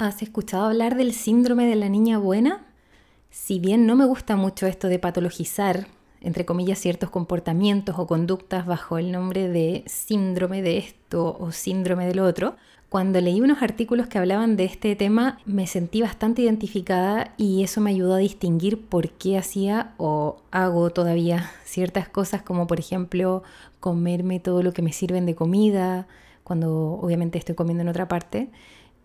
¿Has escuchado hablar del síndrome de la niña buena? Si bien no me gusta mucho esto de patologizar, entre comillas, ciertos comportamientos o conductas bajo el nombre de síndrome de esto o síndrome del otro, cuando leí unos artículos que hablaban de este tema me sentí bastante identificada y eso me ayudó a distinguir por qué hacía o hago todavía ciertas cosas como por ejemplo comerme todo lo que me sirven de comida, cuando obviamente estoy comiendo en otra parte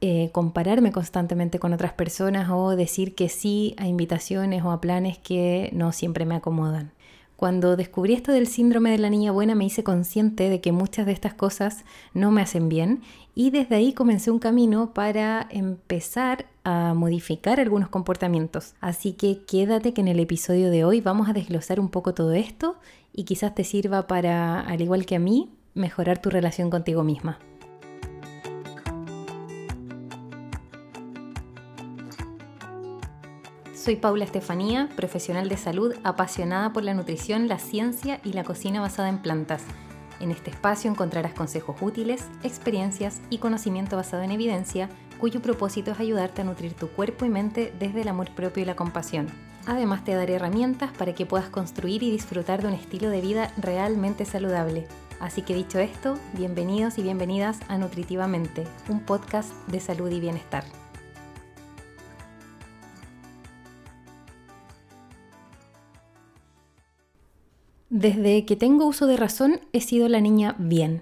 eh, compararme constantemente con otras personas o decir que sí a invitaciones o a planes que no siempre me acomodan. Cuando descubrí esto del síndrome de la niña buena me hice consciente de que muchas de estas cosas no me hacen bien y desde ahí comencé un camino para empezar a modificar algunos comportamientos. Así que quédate que en el episodio de hoy vamos a desglosar un poco todo esto y quizás te sirva para, al igual que a mí, mejorar tu relación contigo misma. Soy Paula Estefanía, profesional de salud apasionada por la nutrición, la ciencia y la cocina basada en plantas. En este espacio encontrarás consejos útiles, experiencias y conocimiento basado en evidencia, cuyo propósito es ayudarte a nutrir tu cuerpo y mente desde el amor propio y la compasión. Además te daré herramientas para que puedas construir y disfrutar de un estilo de vida realmente saludable. Así que dicho esto, bienvenidos y bienvenidas a Nutritivamente, un podcast de salud y bienestar. Desde que tengo uso de razón he sido la niña bien.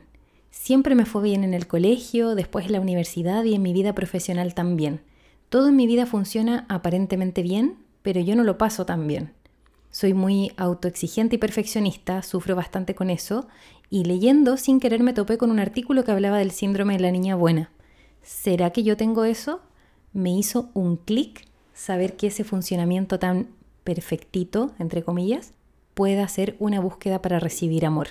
Siempre me fue bien en el colegio, después en la universidad y en mi vida profesional también. Todo en mi vida funciona aparentemente bien, pero yo no lo paso tan bien. Soy muy autoexigente y perfeccionista, sufro bastante con eso, y leyendo sin querer me topé con un artículo que hablaba del síndrome de la niña buena. ¿Será que yo tengo eso? Me hizo un clic saber que ese funcionamiento tan perfectito, entre comillas, pueda ser una búsqueda para recibir amor.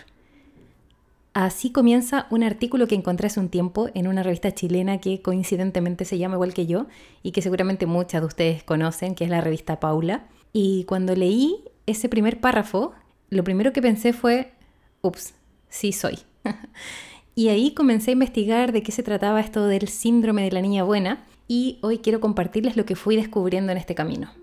Así comienza un artículo que encontré hace un tiempo en una revista chilena que coincidentemente se llama igual que yo y que seguramente muchas de ustedes conocen, que es la revista Paula. Y cuando leí ese primer párrafo, lo primero que pensé fue, ups, sí soy. y ahí comencé a investigar de qué se trataba esto del síndrome de la niña buena y hoy quiero compartirles lo que fui descubriendo en este camino.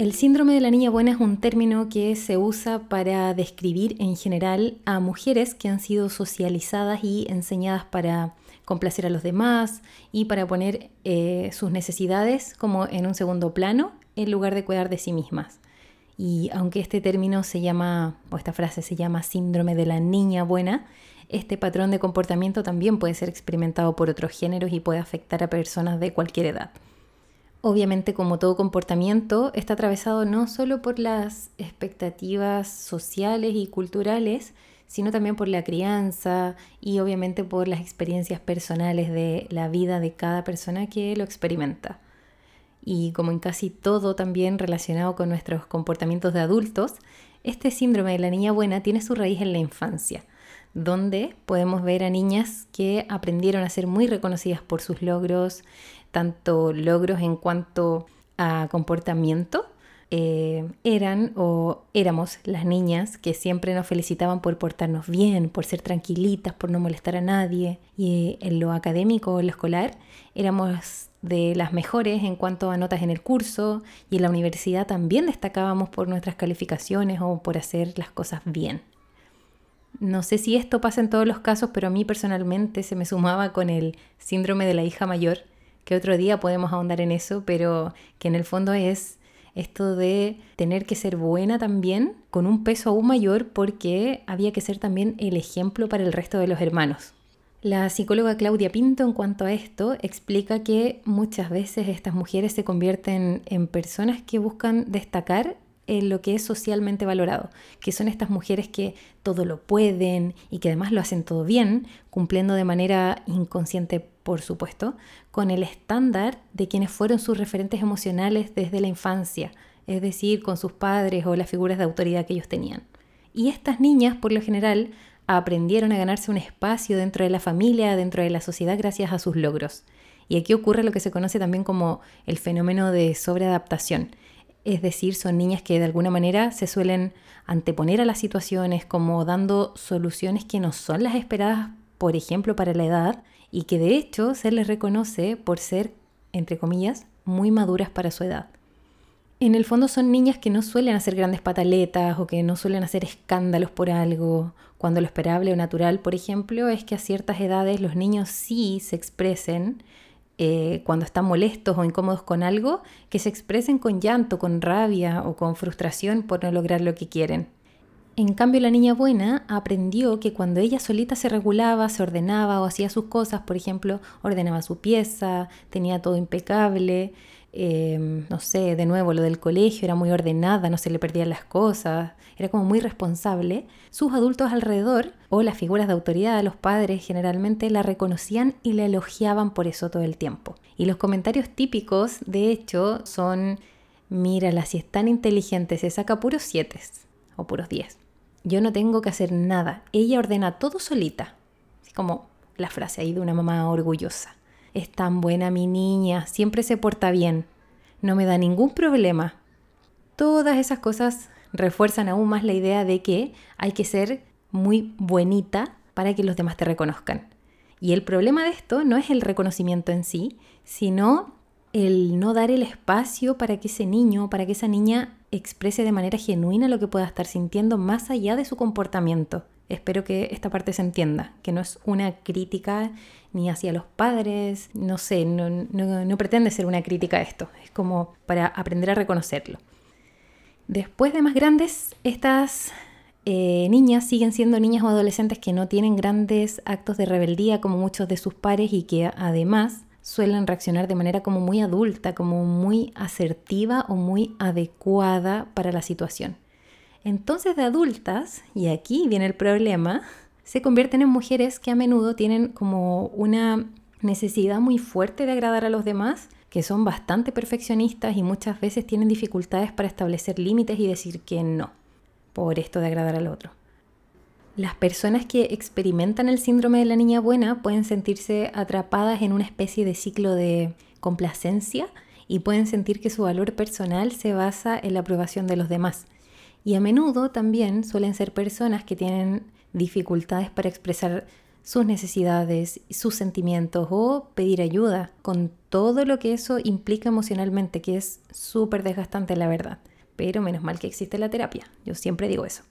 El síndrome de la niña buena es un término que se usa para describir en general a mujeres que han sido socializadas y enseñadas para complacer a los demás y para poner eh, sus necesidades como en un segundo plano en lugar de cuidar de sí mismas. Y aunque este término se llama, o esta frase se llama síndrome de la niña buena, este patrón de comportamiento también puede ser experimentado por otros géneros y puede afectar a personas de cualquier edad. Obviamente, como todo comportamiento, está atravesado no solo por las expectativas sociales y culturales, sino también por la crianza y obviamente por las experiencias personales de la vida de cada persona que lo experimenta. Y como en casi todo también relacionado con nuestros comportamientos de adultos, este síndrome de la niña buena tiene su raíz en la infancia, donde podemos ver a niñas que aprendieron a ser muy reconocidas por sus logros, tanto logros en cuanto a comportamiento, eh, eran o éramos las niñas que siempre nos felicitaban por portarnos bien, por ser tranquilitas, por no molestar a nadie. Y en lo académico o en lo escolar éramos de las mejores en cuanto a notas en el curso y en la universidad también destacábamos por nuestras calificaciones o por hacer las cosas bien. No sé si esto pasa en todos los casos, pero a mí personalmente se me sumaba con el síndrome de la hija mayor, que otro día podemos ahondar en eso, pero que en el fondo es esto de tener que ser buena también, con un peso aún mayor, porque había que ser también el ejemplo para el resto de los hermanos. La psicóloga Claudia Pinto en cuanto a esto explica que muchas veces estas mujeres se convierten en personas que buscan destacar en lo que es socialmente valorado, que son estas mujeres que todo lo pueden y que además lo hacen todo bien, cumpliendo de manera inconsciente por supuesto, con el estándar de quienes fueron sus referentes emocionales desde la infancia, es decir, con sus padres o las figuras de autoridad que ellos tenían. Y estas niñas, por lo general, aprendieron a ganarse un espacio dentro de la familia, dentro de la sociedad, gracias a sus logros. Y aquí ocurre lo que se conoce también como el fenómeno de sobreadaptación. Es decir, son niñas que de alguna manera se suelen anteponer a las situaciones como dando soluciones que no son las esperadas, por ejemplo, para la edad, y que de hecho se les reconoce por ser entre comillas, muy maduras para su edad. En el fondo son niñas que no suelen hacer grandes pataletas o que no suelen hacer escándalos por algo, cuando lo esperable o natural, por ejemplo, es que a ciertas edades los niños sí se expresen eh, cuando están molestos o incómodos con algo, que se expresen con llanto, con rabia o con frustración por no lograr lo que quieren. En cambio, la niña buena aprendió que cuando ella solita se regulaba, se ordenaba o hacía sus cosas, por ejemplo, ordenaba su pieza, tenía todo impecable, Em, no sé, de nuevo, lo del colegio, era muy ordenada, no se le perdían las cosas, era como muy responsable, sus adultos alrededor o las figuras de autoridad, los padres generalmente la reconocían y la elogiaban por eso todo el tiempo. Y los comentarios típicos, de hecho, son, mírala, si es tan inteligente, se saca puros siete o puros 10. Yo no tengo que hacer nada, ella ordena todo solita. Así como la frase ahí de una mamá orgullosa. Es tan buena mi niña, siempre se porta bien, no me da ningún problema. Todas esas cosas refuerzan aún más la idea de que hay que ser muy buenita para que los demás te reconozcan. Y el problema de esto no es el reconocimiento en sí, sino el no dar el espacio para que ese niño, para que esa niña exprese de manera genuina lo que pueda estar sintiendo más allá de su comportamiento. Espero que esta parte se entienda, que no es una crítica ni hacia los padres, no sé, no, pretende ser una crítica a esto, es como para aprender a reconocerlo. Después de más grandes, estas eh, niñas siguen siendo niñas o adolescentes que no tienen grandes actos de rebeldía como muchos de sus pares y que además suelen reaccionar de manera como muy adulta, como muy asertiva o muy adecuada para la situación. Entonces de adultas, y aquí viene el problema, se convierten en mujeres que a menudo tienen como una necesidad muy fuerte de agradar a los demás, que son bastante perfeccionistas y muchas veces tienen dificultades para establecer límites y decir que no, por esto de agradar al otro. Las personas que experimentan el síndrome de la niña buena pueden sentirse atrapadas en una especie de ciclo de complacencia y pueden sentir que su valor personal se basa en la aprobación de los demás y a menudo también suelen ser personas que tienen dificultades para expresar sus necesidades, sus sentimientos o pedir ayuda, con todo lo que eso implica emocionalmente, que es súper desgastante la verdad. Pero menos mal que existe la terapia, yo siempre digo eso.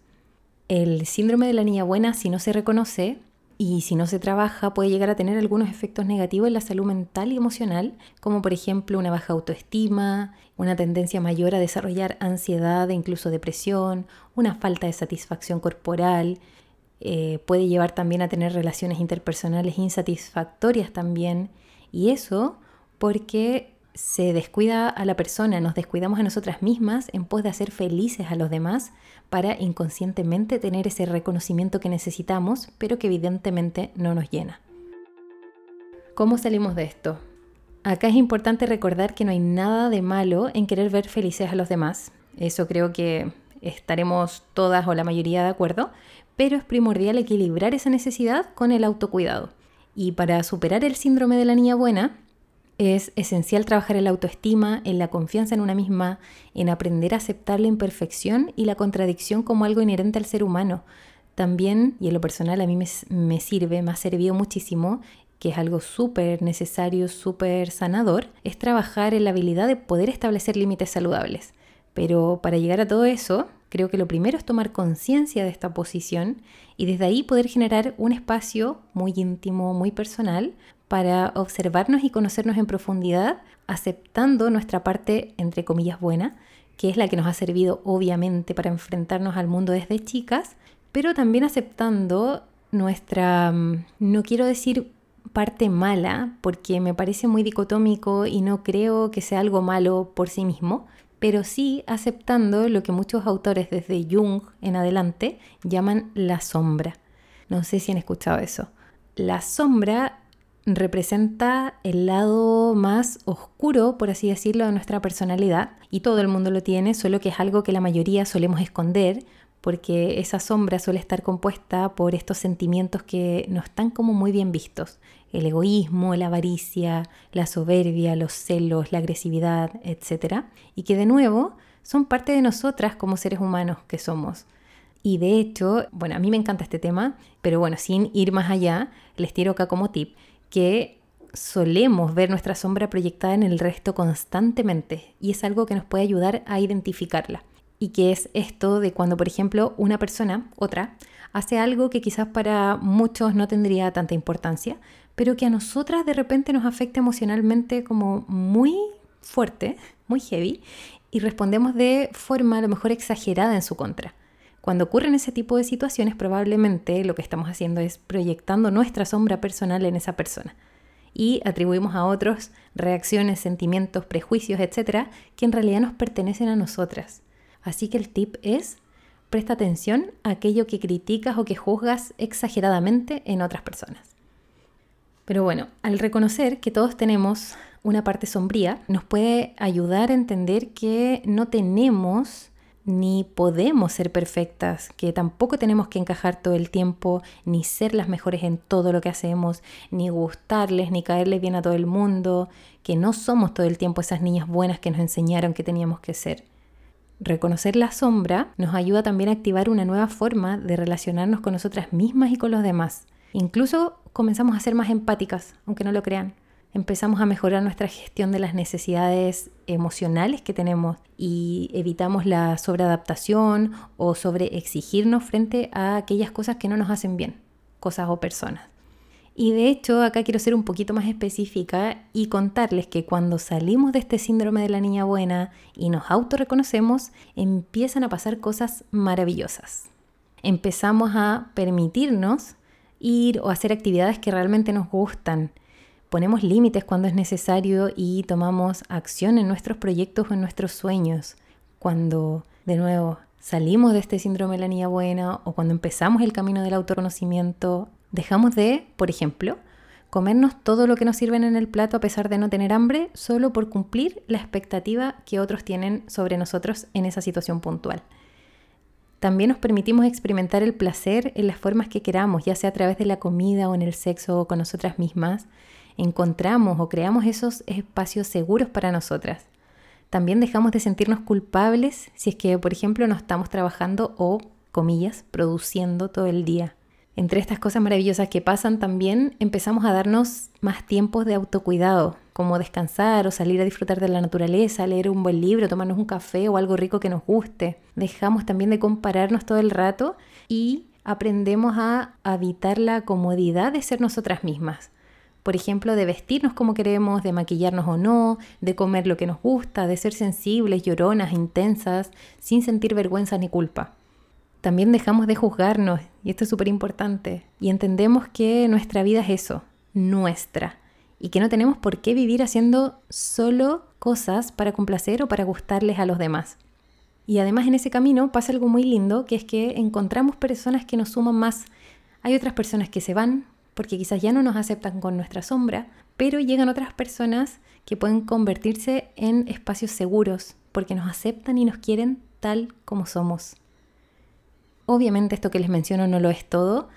El síndrome de la niña buena, si no se reconoce, y si no se trabaja puede llegar a tener algunos efectos negativos en la salud mental y emocional, como por ejemplo una baja autoestima, una tendencia mayor a desarrollar ansiedad e incluso depresión, una falta de satisfacción corporal, eh, puede llevar también a tener relaciones interpersonales insatisfactorias también, y eso porque se descuida a la persona, nos descuidamos a nosotras mismas en pos de hacer felices a los demás para inconscientemente tener ese reconocimiento que necesitamos, pero que evidentemente no nos llena. ¿Cómo salimos de esto? Acá es importante recordar que no hay nada de malo en querer ver felices a los demás. Eso creo que estaremos todas o la mayoría de acuerdo, pero es primordial equilibrar esa necesidad con el autocuidado. Y para superar el síndrome de la niña buena, es esencial trabajar en la autoestima, en la confianza en una misma, en aprender a aceptar la imperfección y la contradicción como algo inherente al ser humano. También, y en lo personal a mí me, sirve, me ha servido muchísimo, que es algo súper necesario, súper sanador, es trabajar en la habilidad de poder establecer límites saludables. Pero para llegar a todo eso, creo que lo primero es tomar conciencia de esta posición y desde ahí poder generar un espacio muy íntimo, muy personal, para observarnos y conocernos en profundidad, aceptando nuestra parte, entre comillas, buena, que es la que nos ha servido obviamente para enfrentarnos al mundo desde chicas, pero también aceptando nuestra, mm, no quiero decir parte mala, porque me parece muy dicotómico y no creo que sea algo malo por sí mismo, pero sí aceptando lo que muchos autores desde Jung en adelante llaman la sombra. No sé si han escuchado eso. La sombra representa el lado más oscuro, por así decirlo, de nuestra personalidad y todo el mundo lo tiene, solo que es algo que la mayoría solemos esconder porque esa sombra suele estar compuesta por estos sentimientos que no están como muy bien vistos. El egoísmo, la avaricia, la soberbia, los celos, la agresividad, etc. Y que de nuevo son parte de nosotras como seres humanos que somos. Y de hecho, bueno, a mí me encanta este tema, pero bueno, sin ir más allá, les tiro acá como tip que solemos ver nuestra sombra proyectada en el resto constantemente y es algo que nos puede ayudar a identificarla. Y que es esto de cuando, por ejemplo, una persona, otra, hace algo que quizás para muchos no tendría tanta importancia, pero que a nosotras de repente nos afecta emocionalmente como muy fuerte, muy heavy, y respondemos de forma a lo mejor exagerada en su contra. Cuando ocurren ese tipo de situaciones, probablemente lo que estamos haciendo es proyectando nuestra sombra personal en esa persona y atribuimos a otros reacciones, sentimientos, prejuicios, etcétera, que en realidad nos pertenecen a nosotras. Así que el tip es presta atención a aquello que criticas o que juzgas exageradamente en otras personas. Pero bueno, al reconocer que todos tenemos una parte sombría, nos puede ayudar a entender que no tenemos ni podemos ser perfectas, que tampoco tenemos que encajar todo el tiempo, ni ser las mejores en todo lo que hacemos, ni gustarles, ni caerles bien a todo el mundo, que no somos todo el tiempo esas niñas buenas que nos enseñaron que teníamos que ser. Reconocer la sombra nos ayuda también a activar una nueva forma de relacionarnos con nosotras mismas y con los demás. Incluso comenzamos a ser más empáticas, aunque no lo crean. Empezamos a mejorar nuestra gestión de las necesidades emocionales que tenemos y evitamos la sobreadaptación o sobreexigirnos frente a aquellas cosas que no nos hacen bien, cosas o personas. Y de hecho, acá quiero ser un poquito más específica y contarles que cuando salimos de este síndrome de la niña buena y nos autorreconocemos, empiezan a pasar cosas maravillosas. Empezamos a permitirnos ir o hacer actividades que realmente nos gustan. Ponemos límites cuando es necesario y tomamos acción en nuestros proyectos o en nuestros sueños. Cuando, de nuevo, salimos de este síndrome de la niña buena o cuando empezamos el camino del autoconocimiento, dejamos de, por ejemplo, comernos todo lo que nos sirven en el plato a pesar de no tener hambre, solo por cumplir la expectativa que otros tienen sobre nosotros en esa situación puntual. También nos permitimos experimentar el placer en las formas que queramos, ya sea a través de la comida o en el sexo o con nosotras mismas. Encontramos o creamos esos espacios seguros para nosotras. También dejamos de sentirnos culpables si es que, por ejemplo, no estamos trabajando o, comillas, produciendo todo el día. Entre estas cosas maravillosas que pasan también empezamos a darnos más tiempos de autocuidado, como descansar o salir a disfrutar de la naturaleza, leer un buen libro, tomarnos un café o algo rico que nos guste. Dejamos también de compararnos todo el rato y aprendemos a habitar la comodidad de ser nosotras mismas. Por ejemplo, de vestirnos como queremos, de maquillarnos o no, de comer lo que nos gusta, de ser sensibles, lloronas, intensas, sin sentir vergüenza ni culpa. También dejamos de juzgarnos, y esto es súper importante, y entendemos que nuestra vida es eso, nuestra y que no tenemos por qué vivir haciendo solo cosas para complacer o para gustarles a los demás. Y además en ese camino pasa algo muy lindo, que es que encontramos personas que nos suman más. Hay otras personas que se van porque quizás ya no nos aceptan con nuestra sombra, pero llegan otras personas que pueden convertirse en espacios seguros porque nos aceptan y nos quieren tal como somos. Obviamente esto que les menciono no lo es todo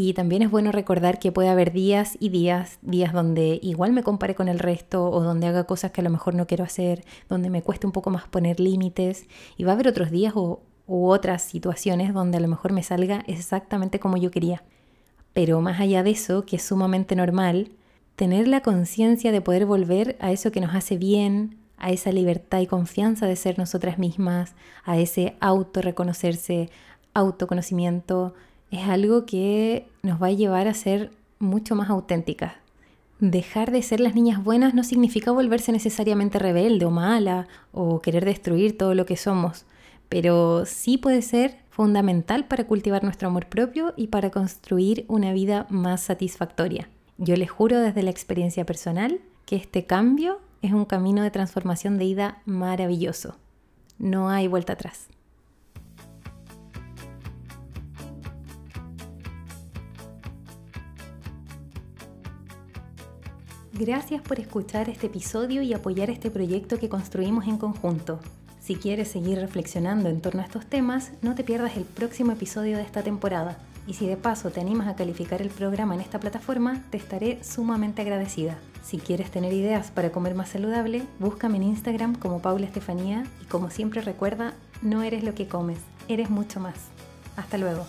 y también es bueno recordar que puede haber días y días, días donde igual me compare con el resto o donde haga cosas que a lo mejor no quiero hacer, donde me cueste un poco más poner límites. Y va a haber otros días o, u otras situaciones donde a lo mejor me salga exactamente como yo quería. Pero más allá de eso, que es sumamente normal, tener la conciencia de poder volver a eso que nos hace bien, a esa libertad y confianza de ser nosotras mismas, a ese autorreconocerse, autoconocimiento, es algo que nos va a llevar a ser mucho más auténticas. Dejar de ser las niñas buenas no significa volverse necesariamente rebelde o mala o querer destruir todo lo que somos, pero sí puede ser fundamental para cultivar nuestro amor propio y para construir una vida más satisfactoria. Yo les juro desde la experiencia personal que este cambio es un camino de transformación de vida maravilloso. No hay vuelta atrás. Gracias por escuchar este episodio y apoyar este proyecto que construimos en conjunto. Si quieres seguir reflexionando en torno a estos temas, no te pierdas el próximo episodio de esta temporada. Y si de paso te animas a calificar el programa en esta plataforma, te estaré sumamente agradecida. Si quieres tener ideas para comer más saludable, búscame en Instagram como Paula Estefanía y como siempre recuerda, no eres lo que comes, eres mucho más. Hasta luego.